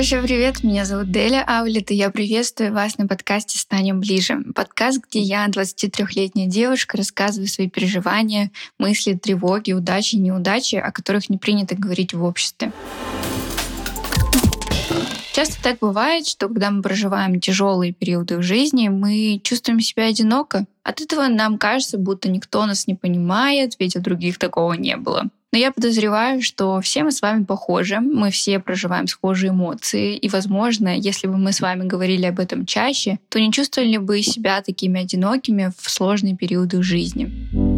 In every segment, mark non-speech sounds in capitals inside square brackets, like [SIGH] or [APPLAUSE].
Большой привет, меня зовут Деля Аулет, и я приветствую вас на подкасте «Станем ближе». Подкаст, где я, 23-летняя девушка, рассказываю свои переживания, мысли, тревоги, удачи и неудачи, о которых не принято говорить в обществе. Часто так бывает, что когда мы проживаем тяжелые периоды в жизни, мы чувствуем себя одиноко. От этого нам кажется, будто никто нас не понимает, ведь у других такого не было. Но я подозреваю, что все мы с вами похожи, мы все проживаем схожие эмоции, и, возможно, если бы мы с вами говорили об этом чаще, то не чувствовали бы себя такими одинокими в сложные периоды жизни.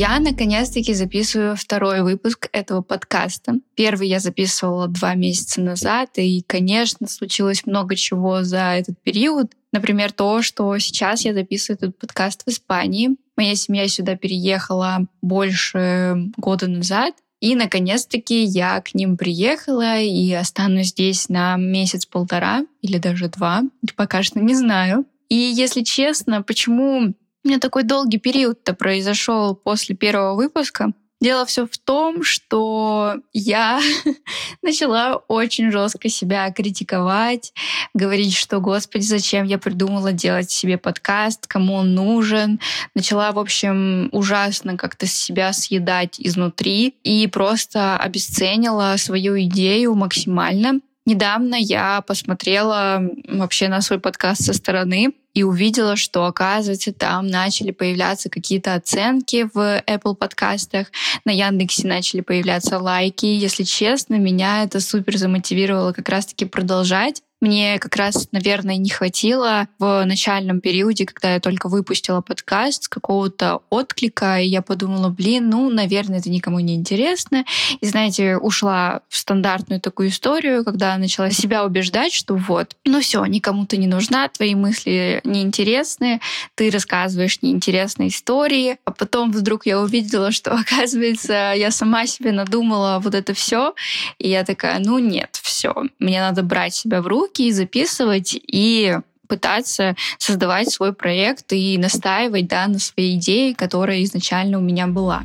Я наконец-таки записываю второй выпуск этого подкаста. Первый я записывала два месяца назад, и, конечно, случилось много чего за этот период. Например, то, что сейчас я записываю этот подкаст в Испании. Моя семья сюда переехала больше года назад. И, наконец-таки, я к ним приехала и останусь здесь на месяц-полтора или даже два. Пока что не знаю. И, если честно, почему у меня такой долгий период-то произошел после первого выпуска? Дело все в том, что я [LAUGHS] начала очень жестко себя критиковать, говорить, что, господи, зачем я придумала делать себе подкаст, кому он нужен. Начала, в общем, ужасно как-то себя съедать изнутри и просто обесценила свою идею максимально. Недавно я посмотрела вообще на свой подкаст со стороны и увидела, что, оказывается, там начали появляться какие-то оценки в Apple подкастах, на Яндексе начали появляться лайки. Если честно, меня это супер замотивировало как раз-таки продолжать мне как раз, наверное, не хватило в начальном периоде, когда я только выпустила подкаст, какого-то отклика, и я подумала, блин, ну, наверное, это никому не интересно. И, знаете, ушла в стандартную такую историю, когда начала себя убеждать, что вот, ну все, никому ты не нужна, твои мысли неинтересны, ты рассказываешь неинтересные истории. А потом вдруг я увидела, что, [LAUGHS] оказывается, я сама себе надумала вот это все, и я такая, ну нет, все, мне надо брать себя в руки, руки, записывать и пытаться создавать свой проект и настаивать да, на своей идее, которая изначально у меня была.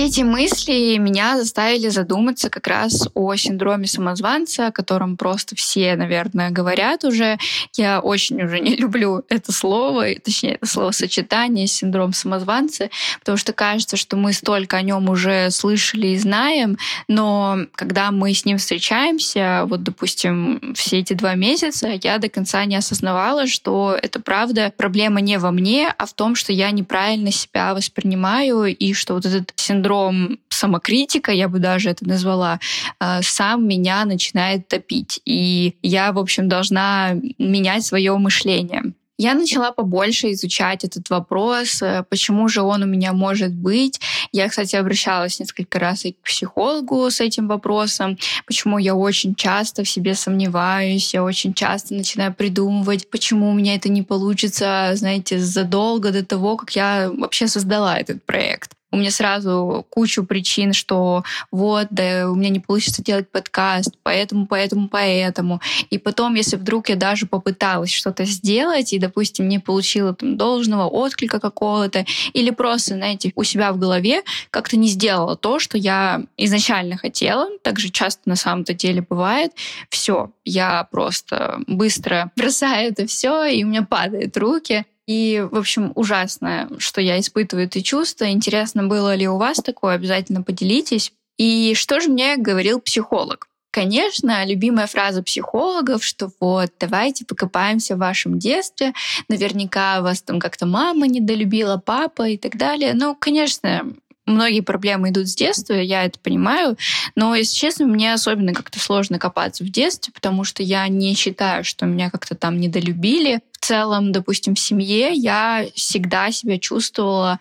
Все эти мысли меня заставили задуматься как раз о синдроме самозванца, о котором просто все, наверное, говорят уже. Я очень уже не [LAUGHS] люблю это слово, точнее, это словосочетание синдром самозванца, потому что кажется, что мы столько о нем уже слышали и знаем, но когда мы с ним встречаемся, вот, допустим, все эти два месяца, я до конца не осознавала, что это правда проблема не во мне, а в том, что я неправильно себя воспринимаю, и что вот этот синдром синдром самокритика, я бы даже это назвала, э, сам меня начинает топить. И я, в общем, должна менять свое мышление. Я начала побольше изучать этот вопрос, э, почему же он у меня может быть. Я, кстати, обращалась несколько раз и к психологу с этим вопросом, почему я очень часто в себе сомневаюсь, я очень часто начинаю придумывать, почему у меня это не получится, знаете, задолго до того, как я вообще создала этот проект у меня сразу кучу причин, что вот, да, у меня не получится делать подкаст, поэтому, поэтому, поэтому. И потом, если вдруг я даже попыталась что-то сделать, и, допустим, не получила там должного отклика какого-то, или просто, знаете, у себя в голове как-то не сделала то, что я изначально хотела, так же часто на самом-то деле бывает, все, я просто быстро бросаю это все, и у меня падают руки, и, в общем, ужасно, что я испытываю это чувство. Интересно, было ли у вас такое? Обязательно поделитесь. И что же мне говорил психолог? Конечно, любимая фраза психологов, что вот, давайте покопаемся в вашем детстве, наверняка вас там как-то мама недолюбила, папа и так далее. Ну, конечно, многие проблемы идут с детства, я это понимаю, но, если честно, мне особенно как-то сложно копаться в детстве, потому что я не считаю, что меня как-то там недолюбили. В целом, допустим, в семье я всегда себя чувствовала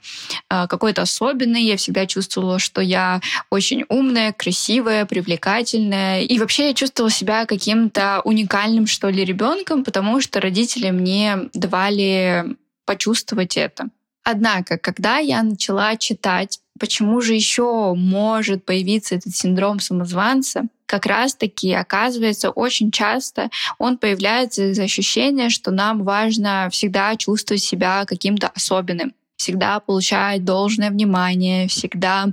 э, какой-то особенной, я всегда чувствовала, что я очень умная, красивая, привлекательная, и вообще я чувствовала себя каким-то уникальным, что ли, ребенком, потому что родители мне давали почувствовать это. Однако, когда я начала читать, почему же еще может появиться этот синдром самозванца, как раз-таки, оказывается, очень часто он появляется из ощущения, что нам важно всегда чувствовать себя каким-то особенным. Всегда получать должное внимание, всегда,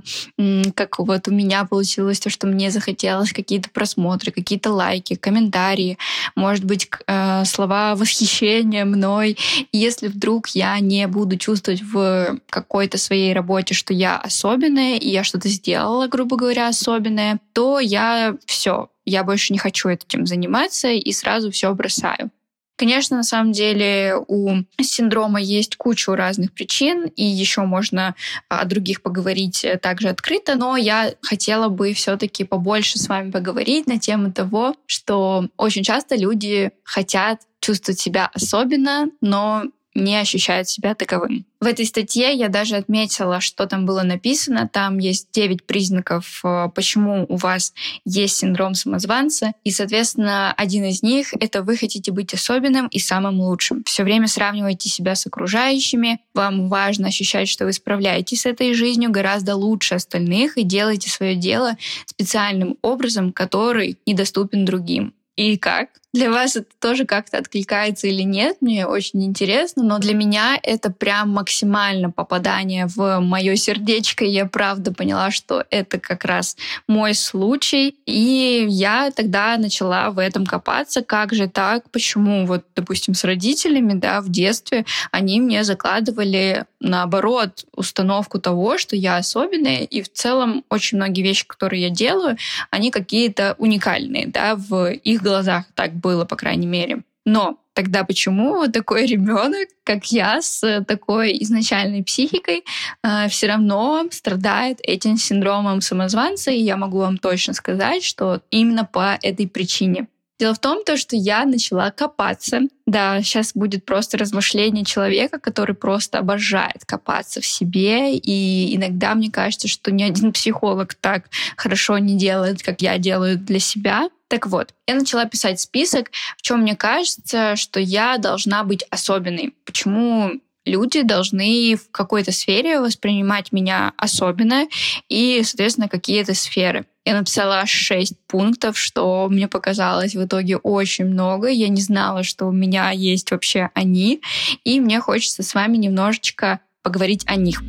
как вот у меня получилось то, что мне захотелось какие-то просмотры, какие-то лайки, комментарии, может быть, э, слова [LAUGHS] восхищения мной. И если вдруг я не буду чувствовать в какой-то своей работе, что я особенная, и я что-то сделала, грубо говоря, особенное, то я все, я больше не хочу этим заниматься и сразу все бросаю. Конечно, на самом деле у синдрома есть кучу разных причин, и еще можно о других поговорить э, также открыто, но я хотела бы все-таки побольше с вами поговорить на тему того, что очень часто люди хотят чувствовать себя особенно, но не ощущают себя таковым. В этой статье я даже отметила, что там было написано. Там есть 9 признаков, э, почему у вас есть синдром самозванца. И, соответственно, один из них — это вы хотите быть особенным и самым лучшим. Все время сравниваете себя с окружающими. Вам важно ощущать, что вы справляетесь с этой жизнью гораздо лучше остальных и делаете свое дело специальным образом, который недоступен другим. И как? Для вас это тоже как-то откликается или нет, мне очень интересно, но для меня это прям максимально попадание в мое сердечко. Я правда поняла, что это как раз мой случай. И я тогда начала в этом копаться. Как же так? Почему вот, допустим, с родителями, да, в детстве они мне закладывали наоборот установку того, что я особенная, и в целом очень многие вещи, которые я делаю, они какие-то уникальные, да, в их глазах так было по крайней мере. Но тогда почему такой [LAUGHS] ребенок, как я, с такой изначальной психикой, э, все равно страдает этим синдромом самозванца? И я могу вам точно сказать, что именно по этой причине. Дело в том, то, что я начала копаться. Да, сейчас будет просто размышление человека, который просто обожает копаться в себе. И иногда мне кажется, что ни один психолог так хорошо не делает, как я делаю для себя. Так вот, я начала писать список, в чем мне кажется, что я должна быть особенной. Почему люди должны в какой-то сфере воспринимать меня особенно и, соответственно, какие-то сферы. Я написала шесть пунктов, что мне показалось в итоге очень много. Я не знала, что у меня есть вообще они, и мне хочется с вами немножечко поговорить о них.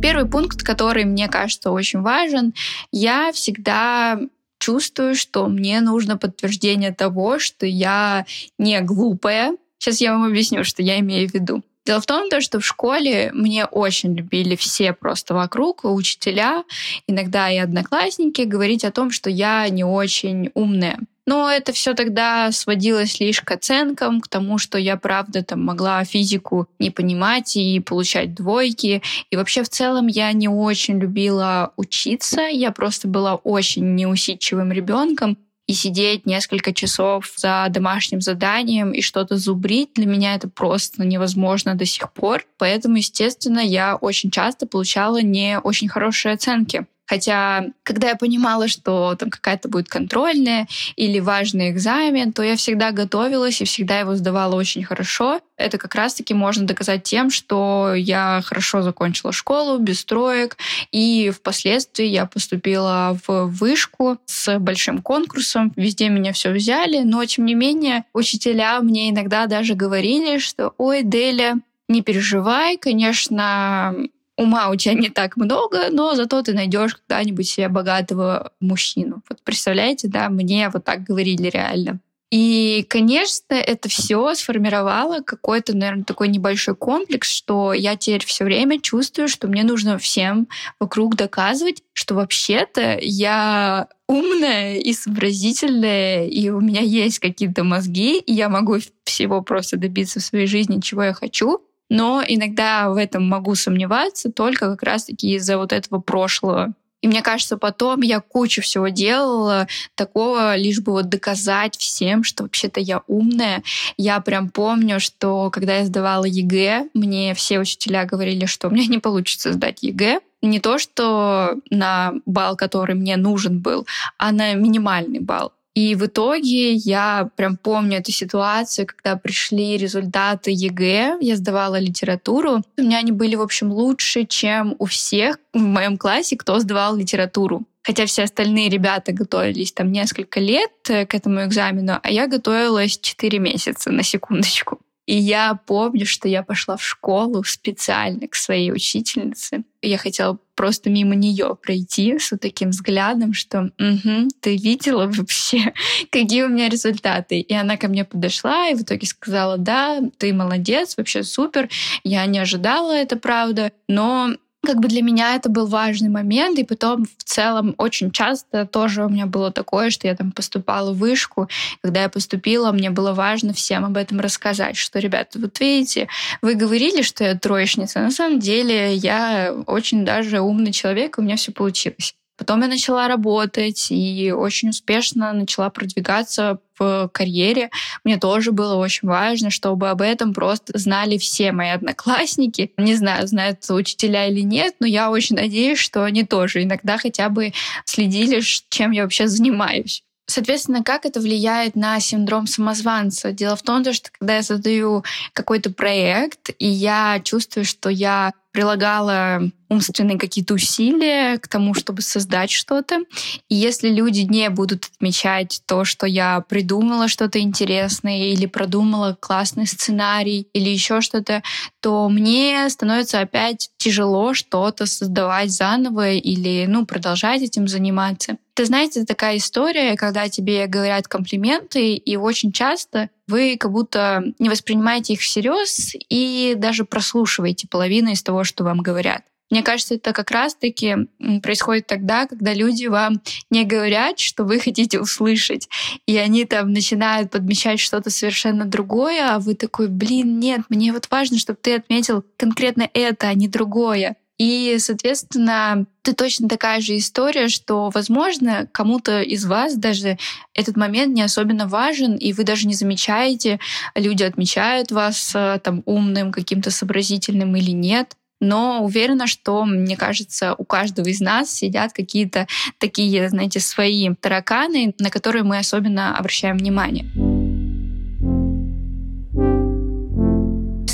Первый пункт, который мне кажется очень важен, я всегда чувствую, что мне нужно подтверждение того, что я не глупая. Сейчас я вам объясню, что я имею в виду. Дело в том, что в школе мне очень любили все просто вокруг, учителя, иногда и одноклассники, говорить о том, что я не очень умная. Но это все тогда сводилось лишь к оценкам, к тому, что я, правда, там могла физику не понимать и получать двойки. И вообще в целом я не очень любила учиться. Я просто была очень неусидчивым ребенком и сидеть несколько часов за домашним заданием и что-то зубрить, для меня это просто невозможно до сих пор. Поэтому, естественно, я очень часто получала не очень хорошие оценки. Хотя, когда я понимала, что там какая-то будет контрольная или важный экзамен, то я всегда готовилась и всегда его сдавала очень хорошо. Это как раз-таки можно доказать тем, что я хорошо закончила школу, без троек, и впоследствии я поступила в вышку с большим конкурсом. Везде меня все взяли, но, тем не менее, учителя мне иногда даже говорили, что «Ой, Деля, не переживай, конечно, ума у тебя не так много, но зато ты найдешь когда-нибудь себе богатого мужчину. Вот представляете, да, мне вот так говорили реально. И, конечно, это все сформировало какой-то, наверное, такой небольшой комплекс, что я теперь все время чувствую, что мне нужно всем вокруг доказывать, что вообще-то я умная и сообразительная, и у меня есть какие-то мозги, и я могу всего просто добиться в своей жизни, чего я хочу но иногда в этом могу сомневаться только как раз-таки из-за вот этого прошлого. И мне кажется, потом я кучу всего делала такого, лишь бы вот доказать всем, что вообще-то я умная. Я прям помню, что когда я сдавала ЕГЭ, мне все учителя говорили, что у меня не получится сдать ЕГЭ. Не то, что на балл, который мне нужен был, а на минимальный балл. И в итоге я прям помню эту ситуацию, когда пришли результаты ЕГЭ, я сдавала литературу. У меня они были, в общем, лучше, чем у всех в моем классе, кто сдавал литературу. Хотя все остальные ребята готовились там несколько лет э, к этому экзамену, а я готовилась 4 месяца, на секундочку. И я помню, что я пошла в школу специально к своей учительнице. Я хотела просто мимо нее пройти с вот таким взглядом, что угу, ты видела вообще, [LAUGHS] какие у меня результаты. И она ко мне подошла и в итоге сказала, да, ты молодец, вообще супер. Я не ожидала это, правда, но как бы для меня это был важный момент, и потом в целом очень часто тоже у меня было такое, что я там поступала в вышку, когда я поступила, мне было важно всем об этом рассказать, что, ребята, вот видите, вы говорили, что я троечница, на самом деле я очень даже умный человек, и у меня все получилось. Потом я начала работать и очень успешно начала продвигаться в карьере. Мне тоже было очень важно, чтобы об этом просто знали все мои одноклассники. Не знаю, знают учителя или нет, но я очень надеюсь, что они тоже иногда хотя бы следили, чем я вообще занимаюсь. Соответственно, как это влияет на синдром самозванца? Дело в том, что когда я создаю какой-то проект, и я чувствую, что я прилагала умственные какие-то усилия к тому, чтобы создать что-то. И если люди не будут отмечать то, что я придумала что-то интересное или продумала классный сценарий или еще что-то, то мне становится опять тяжело что-то создавать заново или ну, продолжать этим заниматься. Это, знаете, такая история, когда тебе говорят комплименты, и очень часто вы как будто не воспринимаете их всерьез и даже прослушиваете половину из того, что вам говорят. Мне кажется, это как раз-таки происходит тогда, когда люди вам не говорят, что вы хотите услышать, и они там начинают подмечать что-то совершенно другое, а вы такой, блин, нет, мне вот важно, чтобы ты отметил конкретно это, а не другое. И, соответственно, ты точно такая же история, что, возможно, кому-то из вас даже этот момент не особенно важен, и вы даже не замечаете, люди отмечают вас э, там умным, каким-то сообразительным или нет. Но уверена, что, мне кажется, у каждого из нас сидят какие-то такие, знаете, свои тараканы, на которые мы особенно обращаем внимание.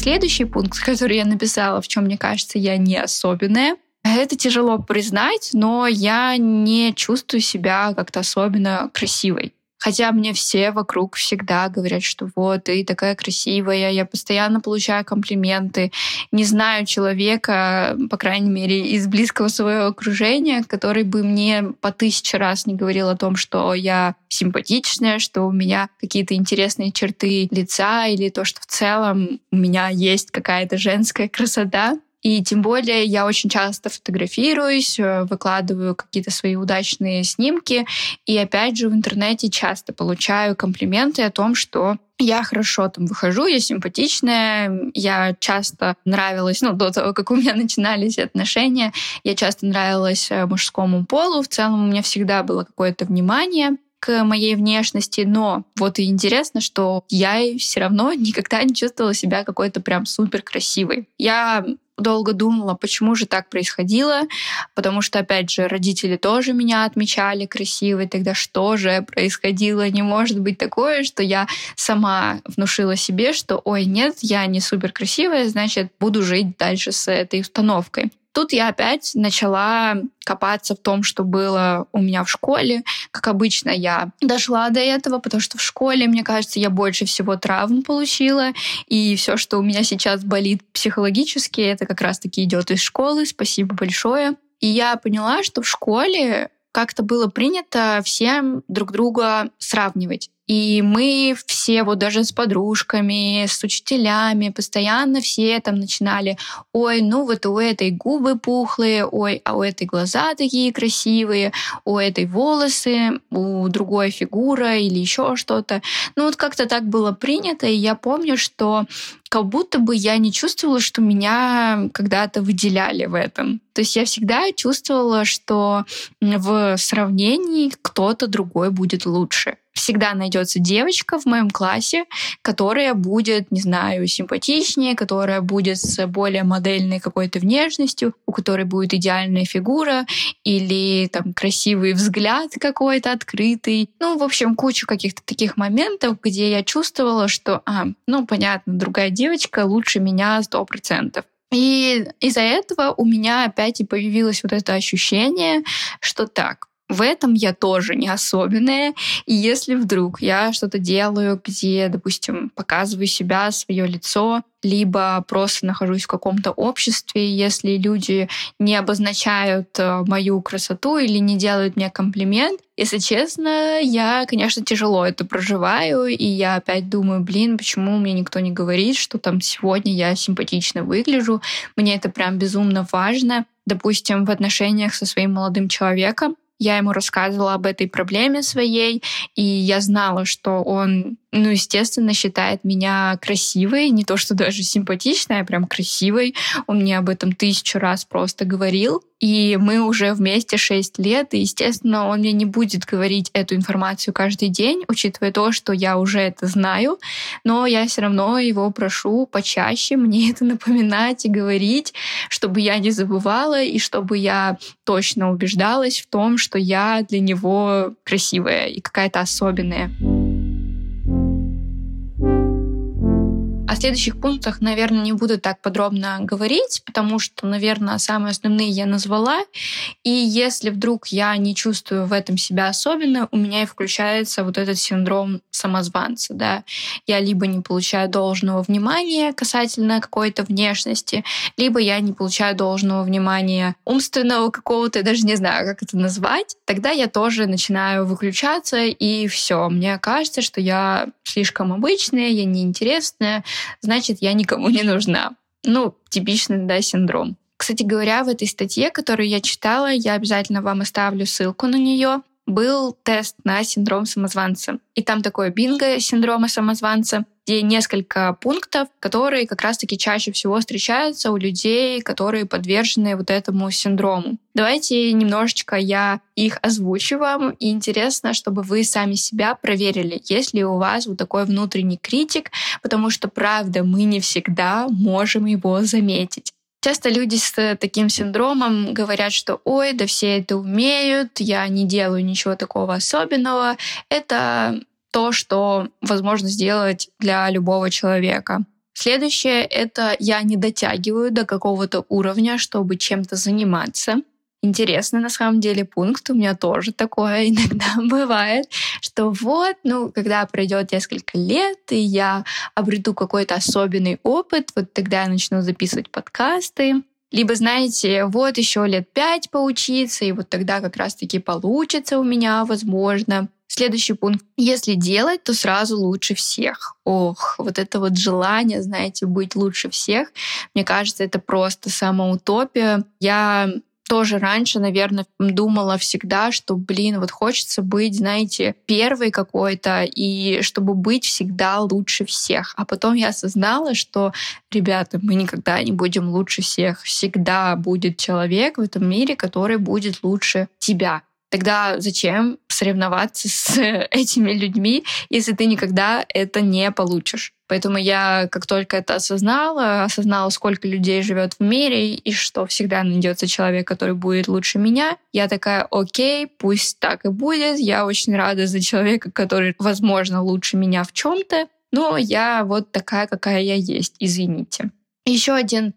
Следующий пункт, [LAUGHS] который я написала, в чем мне кажется, я не особенная, это тяжело признать, но я не чувствую себя как-то особенно красивой. Хотя мне все вокруг всегда говорят, что вот, ты такая красивая, я постоянно получаю комплименты. Не знаю человека, по крайней мере, из близкого своего окружения, который бы мне по тысяче раз не говорил о том, что я симпатичная, что у меня какие-то интересные черты лица или то, что в целом у меня есть какая-то женская красота. И тем более я очень часто фотографируюсь, э, выкладываю какие-то свои удачные снимки. И опять же в интернете часто получаю комплименты о том, что я хорошо там выхожу, я симпатичная, я часто нравилась, ну, до того, как у меня [LAUGHS] начинались отношения, я часто нравилась э, мужскому полу, в целом у меня всегда было какое-то внимание к моей внешности, но вот и интересно, что я все равно никогда не чувствовала себя какой-то прям супер красивой. Я долго думала, почему же так происходило, потому что, опять же, родители тоже меня отмечали красивой, тогда что же происходило? Не может быть такое, что я сама внушила себе, что, ой, нет, я не супер красивая, значит, буду жить дальше с этой установкой. Тут я опять начала копаться в том, что было у меня в школе. Как обычно, я дошла до этого, потому что в школе, мне кажется, я больше всего травм получила. И все, что у меня сейчас болит психологически, это как раз-таки идет из школы. Спасибо большое. И я поняла, что в школе как-то было принято всем друг друга сравнивать. И мы все, вот даже с подружками, с учителями, постоянно все там начинали, ой, ну вот у этой губы пухлые, ой, а у этой глаза такие красивые, у этой волосы, у другой фигура или еще что-то. Ну вот как-то так было принято, и я помню, что как будто бы я не чувствовала, что меня когда-то выделяли в этом. То есть я всегда чувствовала, что в сравнении кто-то другой будет лучше всегда найдется девочка в моем классе, которая будет, не знаю, симпатичнее, которая будет с более модельной какой-то внешностью, у которой будет идеальная фигура или там красивый взгляд какой-то открытый. Ну, в общем, кучу каких-то таких моментов, где я чувствовала, что, а, ну, понятно, другая девочка лучше меня сто процентов. И из-за этого у меня опять и появилось вот это ощущение, что так, в этом я тоже не особенная. И если вдруг я что-то делаю, где, допустим, показываю себя, свое лицо, либо просто нахожусь в каком-то обществе, если люди не обозначают э, мою красоту или не делают мне комплимент, если честно, я, конечно, тяжело это проживаю, и я опять думаю, блин, почему мне никто не говорит, что там сегодня я симпатично выгляжу, мне это прям безумно важно. Допустим, в отношениях со своим молодым человеком я ему рассказывала об этой проблеме своей, и я знала, что он ну, естественно, считает меня красивой, не то что даже симпатичной, а прям красивой. Он мне об этом тысячу раз просто говорил. И мы уже вместе шесть лет, и, естественно, он мне не будет говорить эту информацию каждый день, учитывая то, что я уже это знаю, но я все равно его прошу почаще мне это напоминать и говорить, чтобы я не забывала, и чтобы я точно убеждалась в том, что я для него красивая и какая-то особенная. О следующих пунктах, наверное, не буду так подробно говорить, потому что, наверное, самые основные я назвала. И если вдруг я не чувствую в этом себя особенно, у меня и включается вот этот синдром самозванца. Да? Я либо не получаю должного внимания касательно какой-то внешности, либо я не получаю должного внимания умственного какого-то, я даже не знаю, как это назвать. Тогда я тоже начинаю выключаться, и все. Мне кажется, что я слишком обычная, я неинтересная, значит, я никому не нужна. Ну, типичный, да, синдром. Кстати говоря, в этой статье, которую я читала, я обязательно вам оставлю ссылку на нее был тест на синдром самозванца. И там такое бинго синдрома самозванца, где несколько пунктов, которые как раз-таки чаще всего встречаются у людей, которые подвержены вот этому синдрому. Давайте немножечко я их озвучу вам. И интересно, чтобы вы сами себя проверили, есть ли у вас вот такой внутренний критик, потому что, правда, мы не всегда можем его заметить. Часто люди с таким синдромом говорят, что ой, да все это умеют, я не делаю ничего такого особенного. Это то, что возможно сделать для любого человека. Следующее — это я не дотягиваю до какого-то уровня, чтобы чем-то заниматься интересный на самом деле пункт. У меня тоже такое [LAUGHS] иногда [LAUGHS] бывает, что вот, ну, когда пройдет несколько лет, и я обрету какой-то особенный опыт, вот тогда я начну записывать подкасты. Либо, знаете, вот еще лет пять поучиться, и вот тогда как раз-таки получится у меня, возможно. Следующий пункт. Если делать, то сразу лучше всех. Ох, вот это вот желание, знаете, быть лучше всех, мне кажется, это просто самоутопия. Я тоже раньше, наверное, думала всегда, что, блин, вот хочется быть, знаете, первой какой-то, и чтобы быть всегда лучше всех. А потом я осознала, что, ребята, мы никогда не будем лучше всех. Всегда будет человек в этом мире, который будет лучше тебя. Тогда зачем соревноваться с [LAUGHS] этими людьми, если ты никогда это не получишь? Поэтому я, как только это осознала, осознала, сколько людей живет в мире и что всегда найдется человек, который будет лучше меня, я такая, окей, пусть так и будет. Я очень рада за человека, который, возможно, лучше меня в чем-то, но я вот такая, какая я есть, извините. Еще один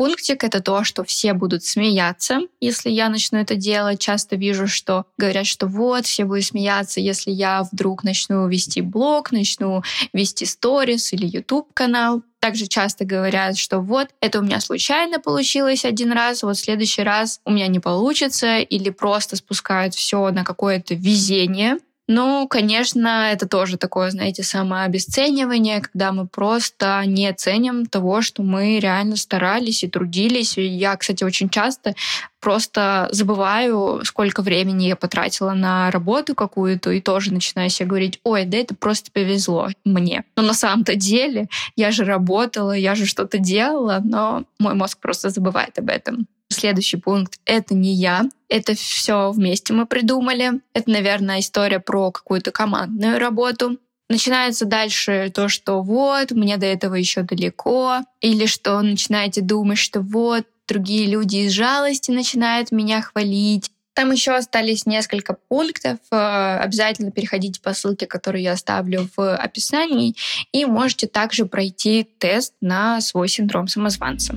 пунктик — это то, что все будут смеяться, если я начну это делать. Часто вижу, что говорят, что вот, все будут смеяться, если я вдруг начну вести блог, начну вести сторис или YouTube-канал. Также часто говорят, что вот, это у меня случайно получилось один раз, вот в следующий раз у меня не получится, или просто спускают все на какое-то везение. Ну, конечно, это тоже такое, знаете, самообесценивание, когда мы просто не ценим того, что мы реально старались и трудились. Я, кстати, очень часто просто забываю, сколько времени я потратила на работу какую-то, и тоже начинаю себе говорить, ой, да это просто повезло мне. Но на самом-то деле я же работала, я же что-то делала, но мой мозг просто забывает об этом. Следующий пункт — это не я. Это все вместе мы придумали. Это, наверное, история про какую-то командную работу. Начинается дальше то, что вот, мне до этого еще далеко, или что начинаете думать, что вот, другие люди из жалости начинают меня хвалить. Там еще остались несколько пунктов. Э, обязательно переходите по ссылке, которую я оставлю в описании, и можете также пройти тест на свой синдром самозванца.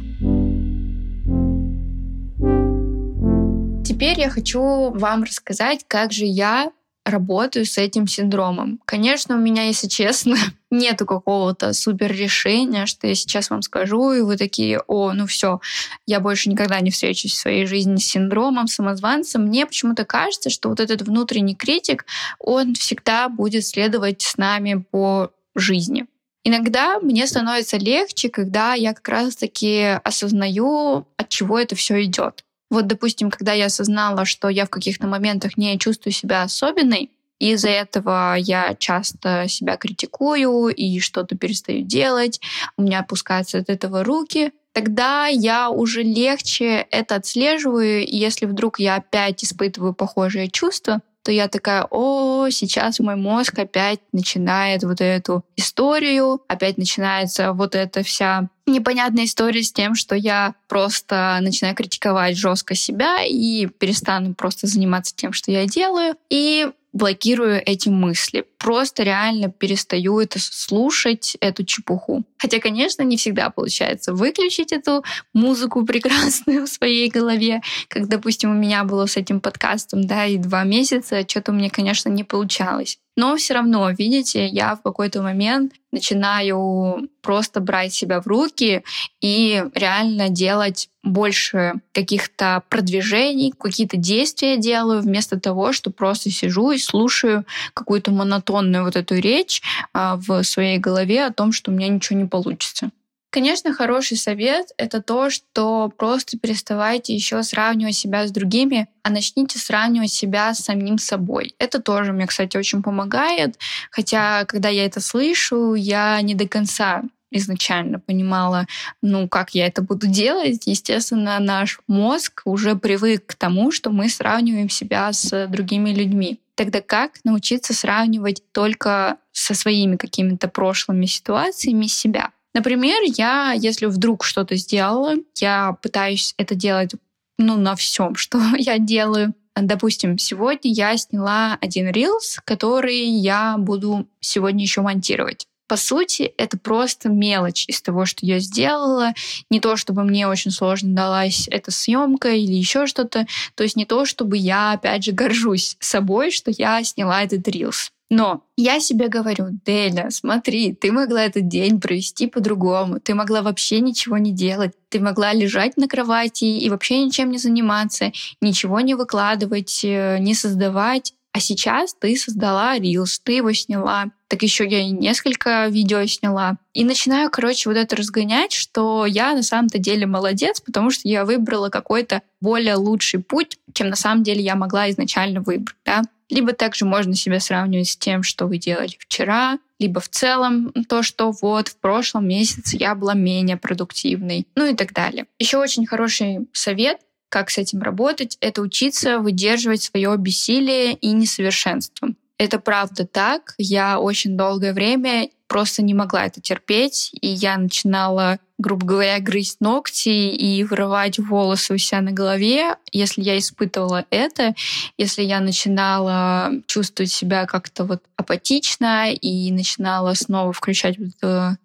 Теперь я хочу вам рассказать, как же я работаю с этим синдромом. Конечно, у меня, если честно, [LAUGHS] нету какого-то супер решения, что я сейчас вам скажу, и вы такие, о, ну все, я больше никогда не встречусь в своей жизни с синдромом самозванца. Мне почему-то кажется, что вот этот внутренний критик, он всегда будет следовать с нами по жизни. Иногда мне становится легче, когда я как раз-таки осознаю, от чего это все идет. Вот, допустим, когда я осознала, что я в каких-то моментах не чувствую себя особенной, из-за этого я часто себя критикую и что-то перестаю делать, у меня опускаются от этого руки, тогда я уже легче это отслеживаю, и если вдруг я опять испытываю похожие чувства, то я такая, о, сейчас мой мозг опять начинает вот эту историю, опять начинается вот эта вся непонятная история с тем, что я просто начинаю критиковать жестко себя и перестану просто заниматься тем, что я делаю. И блокирую эти мысли. Просто реально перестаю это слушать, эту чепуху. Хотя, конечно, не всегда получается выключить эту музыку прекрасную [LAUGHS] в своей голове. Как, допустим, у меня было с этим подкастом, да, и два месяца, что-то у меня, конечно, не получалось. Но все равно, видите, я в какой-то момент начинаю просто брать себя в руки и реально делать больше каких-то продвижений, какие-то действия делаю, вместо того, что просто сижу и слушаю какую-то монотонную вот эту речь а, в своей голове о том, что у меня ничего не получится. Конечно, хороший совет — это то, что просто переставайте еще сравнивать себя с другими, а начните сравнивать себя с самим собой. Это тоже мне, кстати, очень помогает. Хотя, когда я это слышу, я не до конца изначально понимала, ну, как я это буду делать. Естественно, наш мозг уже привык к тому, что мы сравниваем себя с другими людьми. Тогда как научиться сравнивать только со своими какими-то прошлыми ситуациями себя? Например, я, если вдруг что-то сделала, я пытаюсь это делать ну, на всем, [LAUGHS] что я делаю. Допустим, сегодня я сняла один рилс, который я буду сегодня еще монтировать. По сути, это просто мелочь из того, что я сделала. Не то, чтобы мне очень сложно далась эта съемка или еще что-то. То есть не то, чтобы я, опять же, горжусь собой, что я сняла этот рилс. Но я себе говорю, Деля, смотри, ты могла этот день провести по-другому, ты могла вообще ничего не делать, ты могла лежать на кровати и вообще ничем не заниматься, ничего не выкладывать, э, не создавать. А сейчас ты создала рилс, ты его сняла. Так еще я и несколько видео сняла. И начинаю, короче, вот это разгонять, что я на самом-то деле молодец, потому что я выбрала какой-то более лучший путь, чем на самом деле я могла изначально выбрать. Да? Либо также можно себя сравнивать с тем, что вы делали вчера, либо в целом то, что вот в прошлом месяце я была менее продуктивной, ну и так далее. Еще очень хороший совет как с этим работать, это учиться выдерживать свое бессилие и несовершенство. Это правда так. Я очень долгое время просто не могла это терпеть, и я начинала грубо говоря, грызть ногти и вырывать волосы у себя на голове, если я испытывала это, если я начинала чувствовать себя как-то вот апатично и начинала снова включать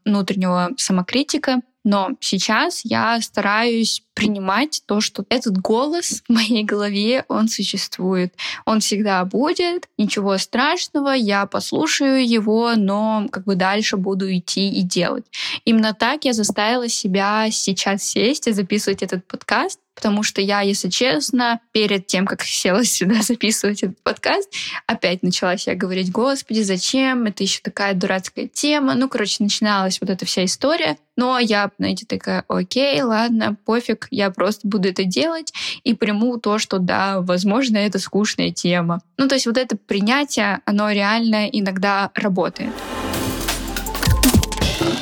внутреннего самокритика, но сейчас я стараюсь принимать то, что этот голос в моей голове, он существует. Он всегда будет, ничего страшного, я послушаю его, но как бы дальше буду идти и делать. Именно так я заставила себя сейчас сесть и записывать этот подкаст, потому что я, если честно, перед тем, как села [LAUGHS] сюда записывать этот подкаст, опять начала себя говорить, господи, зачем, это еще такая дурацкая тема. Ну, короче, начиналась вот эта вся история. Но я, знаете, такая, окей, ладно, пофиг, я просто буду это делать и приму то, что, да, возможно, это скучная тема. Ну, то есть вот это принятие, оно реально иногда работает.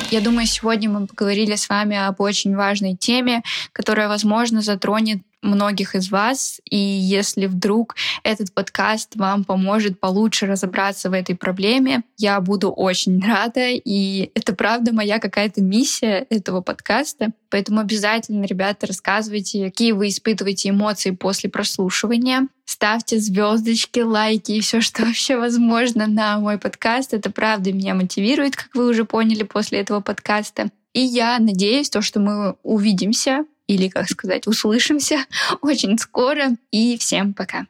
Я думаю, сегодня мы поговорили с вами об очень важной теме, которая, возможно, затронет многих из вас. И если вдруг этот подкаст вам поможет получше разобраться в этой проблеме, я буду очень [LAUGHS] рада. И это правда моя какая-то миссия этого подкаста. Поэтому обязательно, ребята, рассказывайте, какие вы испытываете эмоции после прослушивания. Ставьте звездочки, лайки и все, что [LAUGHS] вообще возможно на мой подкаст. Это правда меня мотивирует, как вы уже поняли после этого подкаста. И я надеюсь, то, что мы увидимся или, как сказать, услышимся [LAUGHS] очень скоро. И всем пока.